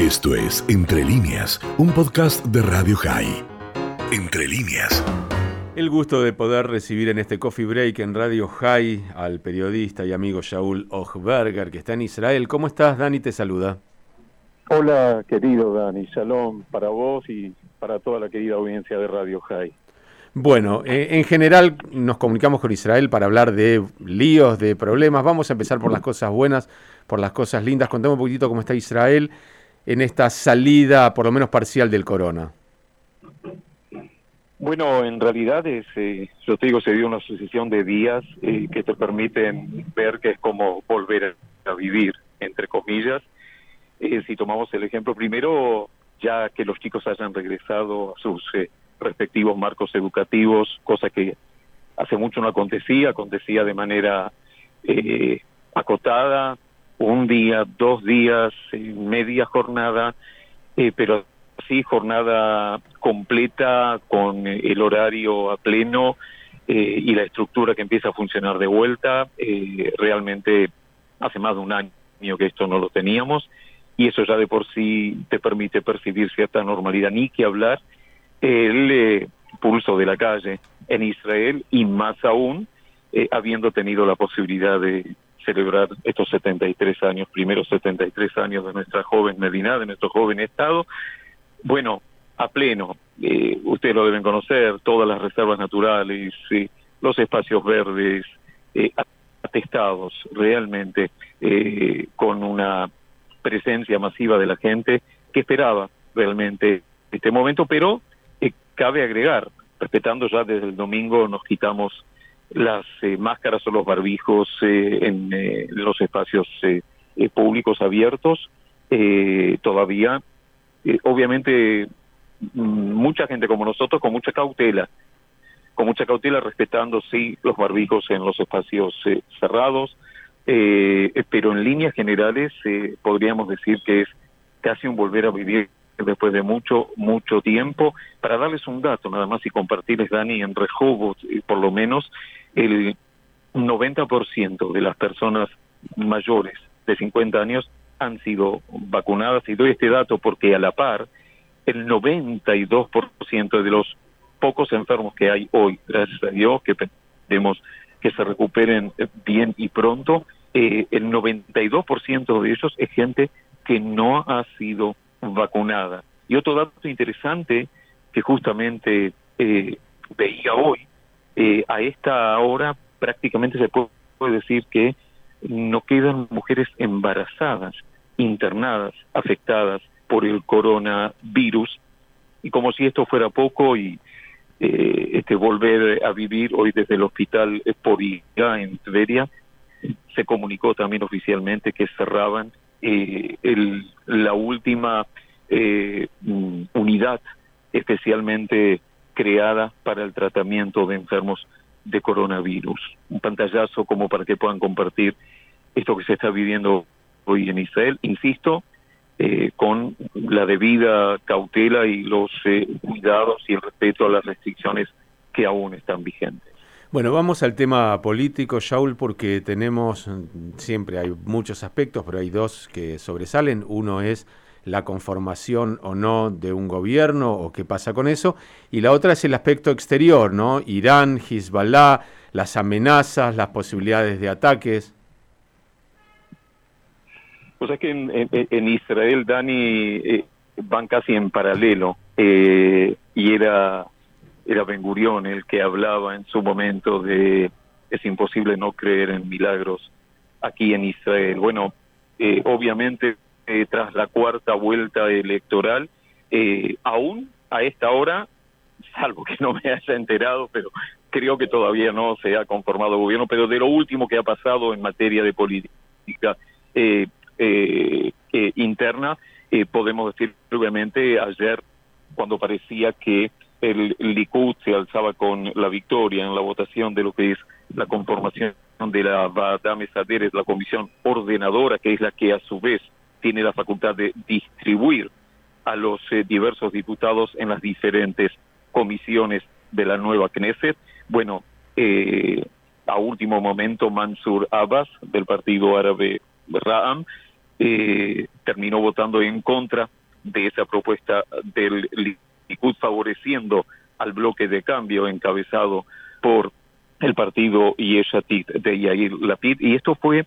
Esto es Entre líneas, un podcast de Radio High. Entre líneas. El gusto de poder recibir en este coffee break en Radio High al periodista y amigo Shaul Ochberger, que está en Israel. ¿Cómo estás, Dani? Te saluda. Hola, querido Dani. Shalom para vos y para toda la querida audiencia de Radio High. Bueno, eh, en general nos comunicamos con Israel para hablar de líos, de problemas. Vamos a empezar por las cosas buenas, por las cosas lindas. Contame un poquito cómo está Israel en esta salida, por lo menos parcial, del corona. Bueno, en realidad, es, eh, yo te digo, se dio una sucesión de días eh, que te permiten ver que es como volver a vivir, entre comillas. si tomamos el ejemplo primero, ya que los chicos hayan regresado a sus respectivos marcos educativos, cosa que hace mucho no acontecía, acontecía de manera eh, acotada, un día, dos días, eh, media jornada, eh, pero sí jornada completa con el horario a pleno y la estructura que empieza a funcionar de vuelta. realmente hace más de un año que esto no lo teníamos y eso ya de por sí te permite percibir cierta normalidad, ni que hablar el eh, pulso de la calle en Israel y más aún eh, habiendo tenido la posibilidad de celebrar estos 73 años, primeros 73 años de nuestra joven Medina, de nuestro joven Estado. Bueno, a pleno, eh, ustedes lo deben conocer, todas las reservas naturales, los espacios verdes, atestados realmente con una presencia masiva de la gente que esperaba realmente este momento, pero cabe agregar, respetando ya desde el domingo nos quitamos las eh, máscaras o los barbijos eh, en eh, los espacios públicos abiertos, todavía, obviamente, mm, mucha gente como nosotros con mucha cautela, con mucha cautela respetando sí los barbijos en los espacios cerrados, pero en líneas generales podríamos decir que es casi un volver a vivir después de mucho, mucho tiempo. Para darles un dato nada más y compartirles, Dani, en Rehoboth, por lo menos, el 90% de las personas mayores de 50 años han sido vacunadas. Y doy este dato porque a la par, el 92% de los pocos enfermos que hay hoy, gracias a Dios, que pedimos que se recuperen bien y pronto, eh, el 92% de ellos es gente que no ha sido vacunada. Y otro dato interesante que justamente eh, veía hoy, eh, a esta hora prácticamente se puede decir que no quedan mujeres embarazadas, internadas, afectadas por el coronavirus. Y como si esto fuera poco y eh, este volver a vivir hoy desde el hospital Povilla en Tveria, se comunicó también oficialmente que cerraban eh, el, la última eh, mm, unidad especialmente creada para el tratamiento de enfermos de coronavirus. Un pantallazo como para que puedan compartir esto que se está viviendo hoy en Israel, insisto, eh, con la debida cautela y los eh, cuidados y el respeto a las restricciones que aún están vigentes. Bueno, vamos al tema político, Shaul, porque tenemos, siempre hay muchos aspectos, pero hay dos que sobresalen. Uno es la conformación o no de un gobierno o qué pasa con eso. Y la otra es el aspecto exterior, ¿no? Irán, Hezbollah, las amenazas, las posibilidades de ataques. Pues es que en, Israel, Dani, eh, van casi en paralelo. Eh, y era era Ben Gurión el que hablaba en su momento de es imposible no creer en milagros aquí en Israel. Bueno, eh, obviamente eh, tras la cuarta vuelta electoral, eh, aún a esta hora, salvo que no me haya enterado, pero creo que todavía no se ha conformado el gobierno, pero de lo último que ha pasado en materia de política interna, podemos decir obviamente ayer cuando parecía que el Likud se alzaba con la victoria en la votación de lo que es la conformación de la Badame Saderes, la comisión ordenadora, que es la que a su vez tiene la facultad de distribuir a los eh, diversos diputados en las diferentes comisiones de la nueva Knesset. Bueno, eh, a último momento Mansur Abbas del partido árabe Ra'am eh, terminó votando en contra de esa propuesta del Likud favoreciendo al bloque de cambio encabezado por el partido Yeshatit de Yair Lapid y esto fue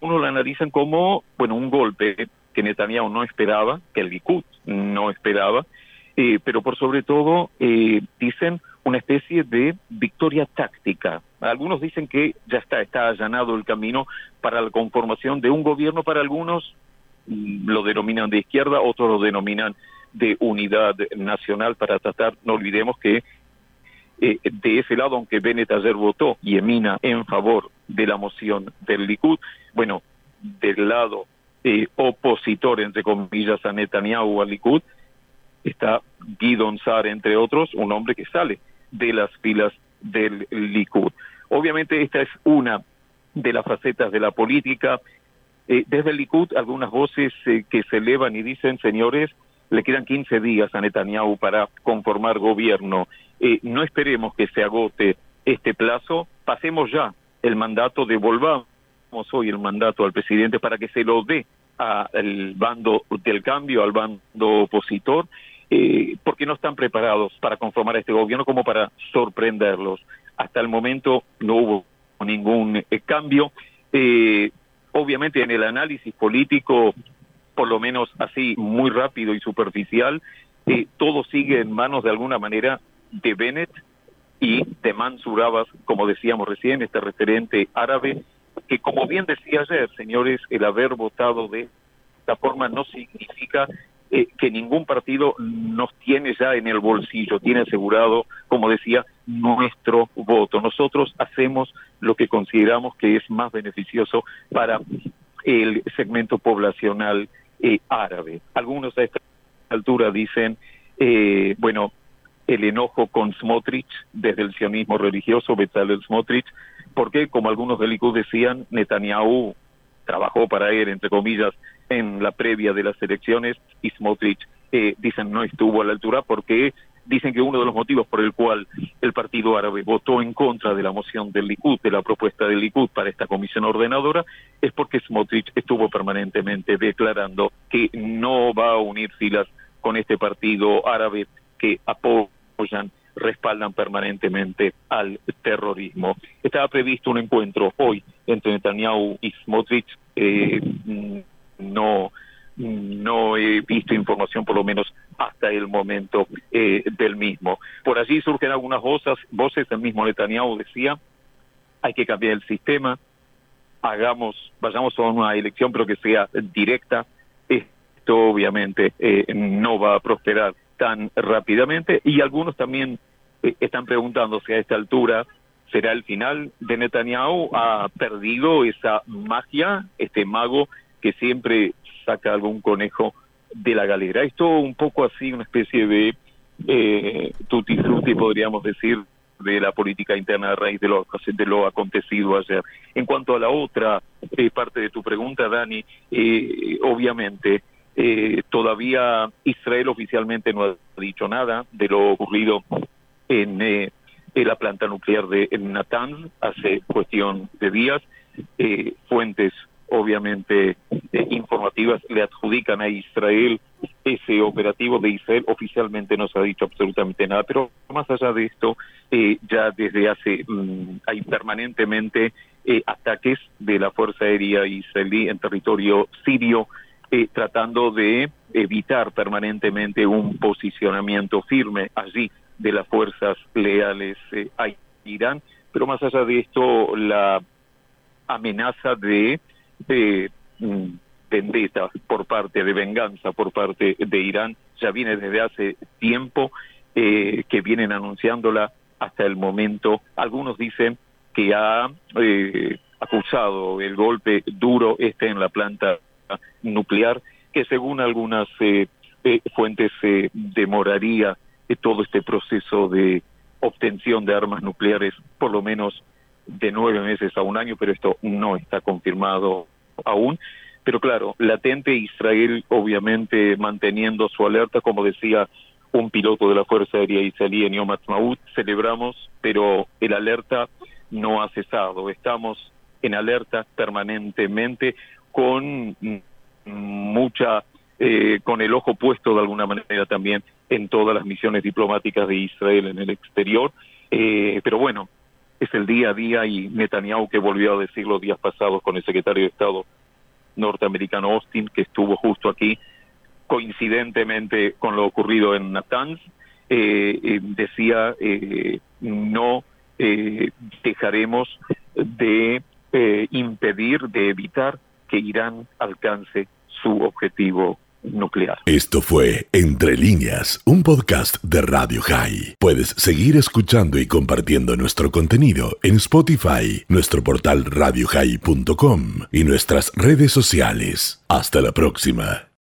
algunos lo analizan como bueno un golpe que Netanyahu no esperaba que el Likud no esperaba eh, pero por sobre todo eh, dicen una especie de victoria táctica. Algunos dicen que ya está, está allanado el camino para la conformación de un gobierno, para algunos mm, lo denominan de izquierda, otros lo denominan de unidad nacional para tratar, no olvidemos que eh, de ese lado, aunque Bennett ayer votó y emina en favor de la moción del Likud, bueno, del lado eh, opositor, entre comillas, a Netanyahu, al Likud, está Guidon Sar, entre otros, un hombre que sale de las filas del Likud. Obviamente esta es una de las facetas de la política. Eh, desde el Likud algunas voces eh, que se elevan y dicen, señores, le quedan 15 días a Netanyahu para conformar gobierno. Eh, no esperemos que se agote este plazo, pasemos ya el mandato, devolvamos hoy el mandato al presidente para que se lo dé al bando del cambio, al bando opositor, eh, porque no están preparados para conformar este gobierno como para sorprenderlos. Hasta el momento no hubo ningún eh, cambio. Eh, obviamente en el análisis político, por lo menos así muy rápido y superficial, eh, todo sigue en manos de alguna manera de Bennett y de Mansur Abbas, como decíamos recién, este referente árabe, que como bien decía ayer, señores, el haber votado de esta forma no significa eh, que ningún partido nos tiene ya en el bolsillo, tiene asegurado, como decía, nuestro voto. Nosotros hacemos lo que consideramos que es más beneficioso para el segmento poblacional eh, árabe. Algunos a esta altura dicen, eh, bueno, el enojo con Smotrich desde el sionismo religioso, Bezalel Smotrich, porque, como algunos del Likud decían, Netanyahu trabajó para él, entre comillas, en la previa de las elecciones y Smotrich eh, dicen no estuvo a la altura porque dicen que uno de los motivos por el cual el Partido Árabe votó en contra de la moción del Likud, de la propuesta del Likud para esta comisión ordenadora, es porque Smotrich estuvo permanentemente declarando que no va a unir filas con este partido árabe que apoyan respaldan permanentemente al terrorismo. Estaba previsto un encuentro hoy entre Netanyahu y Smotrich. Eh, no no he visto información por lo menos hasta el momento eh, del mismo. Por allí surgen algunas voces, voces, el mismo Netanyahu decía, hay que cambiar el sistema, hagamos, vayamos a una elección pero que sea directa, esto obviamente eh, no va a prosperar tan rápidamente y algunos también eh, están preguntándose a esta altura, ¿será el final de Netanyahu? ¿Ha perdido esa magia, este mago que siempre saca algún conejo de la galera. Esto un poco así, una especie de eh, tutti podríamos decir, de la política interna a raíz de lo, de lo acontecido ayer. En cuanto a la otra eh, parte de tu pregunta, Dani, eh, obviamente eh, todavía Israel oficialmente no ha dicho nada de lo ocurrido en, en la planta nuclear de Natanz hace cuestión de días. fuentes obviamente eh, informativas le adjudican a Israel ese operativo de Israel oficialmente no se ha dicho absolutamente nada pero más allá de esto eh, ya desde hace mm, hay permanentemente eh, ataques de la fuerza aérea israelí en territorio sirio tratando de evitar permanentemente un posicionamiento firme allí de las fuerzas leales a Irán pero más allá de esto la amenaza de de mm, vendetta por parte de venganza por parte de Irán ya viene desde hace tiempo eh, que vienen anunciándola hasta el momento. Algunos dicen que ha eh, acusado el golpe duro este en la planta nuclear, que según algunas eh, eh fuentes demoraría todo este proceso de obtención de armas nucleares por lo menos de nueve meses a un año, pero esto no está confirmado aún. Pero claro, latente Israel obviamente manteniendo su alerta, como decía un piloto de la Fuerza Aérea israelí en Yom Ha'atzmaut, celebramos, pero el alerta no ha cesado. Estamos en alerta permanentemente. Con mucha, eh, con el ojo puesto de alguna manera también en todas las misiones diplomáticas de Israel en el exterior. Eh, pero bueno, es el día a día y Netanyahu que volvió a decir los días pasados con el secretario de Estado norteamericano Austin, que estuvo justo aquí, coincidentemente con lo ocurrido en Natanz, eh, decía no dejaremos de impedir, de evitar que Irán alcance su objetivo nuclear. Esto fue Entre líneas, un podcast de Radio High. Puedes seguir escuchando y compartiendo nuestro contenido en Spotify, nuestro portal radiohigh.com y nuestras redes sociales. Hasta la próxima.